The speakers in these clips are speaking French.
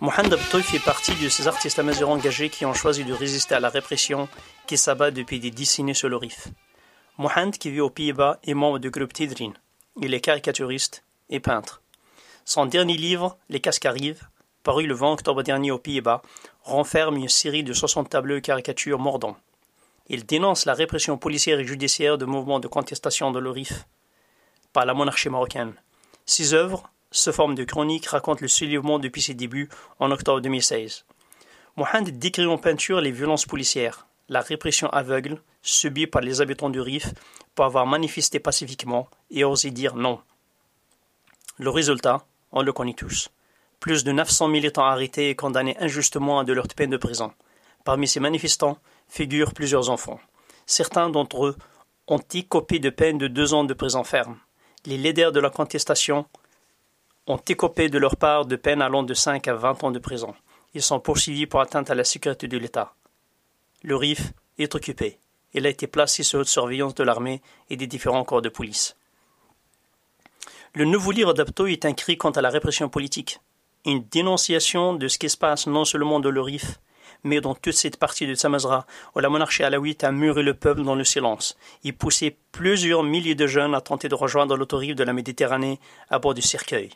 Mohamed Abtoy fait partie de ces artistes amazigh engagés qui ont choisi de résister à la répression qui s'abat depuis des décennies sur le Rif. Mohamed, qui vit aux Pays-Bas, est membre du groupe Tidrin. Il est caricaturiste et peintre. Son dernier livre, Les Cascarives, paru le 20 octobre dernier aux Pays-Bas, renferme une série de 60 tableaux et caricatures mordants. Il dénonce la répression policière et judiciaire de mouvements de contestation de l'Orif par la monarchie marocaine. Ses œuvres, sous forme de chroniques, racontent le soulèvement depuis ses débuts en octobre 2016. Mohamed décrit en peinture les violences policières, la répression aveugle subie par les habitants du Rif pour avoir manifesté pacifiquement et osé dire non. Le résultat, on le connaît tous. Plus de 900 militants arrêtés et condamnés injustement à de leur peine de prison. Parmi ces manifestants figurent plusieurs enfants. Certains d'entre eux ont écopé de peine de deux ans de prison ferme. Les leaders de la contestation ont écopé de leur part de peine allant de 5 à 20 ans de prison. Ils sont poursuivis pour atteinte à la sécurité de l'État. Le RIF est occupé. Il a été placé sous haute surveillance de l'armée et des différents corps de police. Le nouveau livre d'Abto est un cri contre la répression politique, une dénonciation de ce qui se passe non seulement dans le Rif, mais dans toute cette partie de Samazra où la monarchie alaouite a muré le peuple dans le silence et poussé plusieurs milliers de jeunes à tenter de rejoindre l'autoroute de la Méditerranée à bord du cercueil.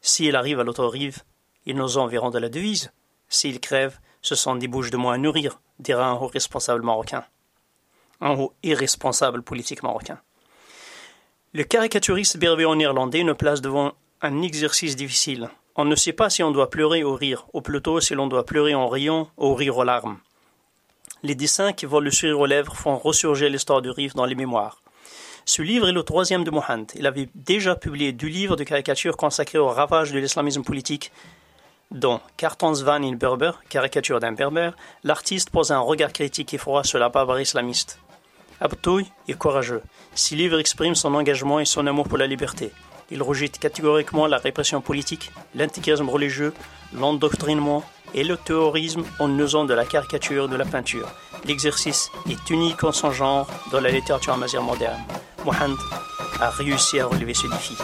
S'ils arrivent à l'autre rive, ils nous enverront de la devise. S'ils crèvent, ce sont des bouches de moins à nourrir, dira un haut responsable marocain. Un haut irresponsable politique marocain. Le caricaturiste en irlandais nous place devant un exercice difficile. On ne sait pas si on doit pleurer ou rire, ou plutôt si l'on doit pleurer en riant ou rire aux larmes. Les dessins qui volent le sourire aux lèvres font ressurgir l'histoire du Rif dans les mémoires. Ce livre est le troisième de Mohamed. Il avait déjà publié deux livres de caricatures consacrés au ravage de l'islamisme politique, dont Cartons van in Berber, caricature d'un berbère, l'artiste pose un regard critique et froid sur la barbarie islamiste. Abtouy est courageux. Ses livres expriment son engagement et son amour pour la liberté. Il rejette catégoriquement la répression politique, l'intégrisme religieux, l'endoctrinement et le terrorisme en usant de la caricature de la peinture. L'exercice est unique en son genre dans la littérature amazigh moderne. Mohamed a réussi à relever ce défi.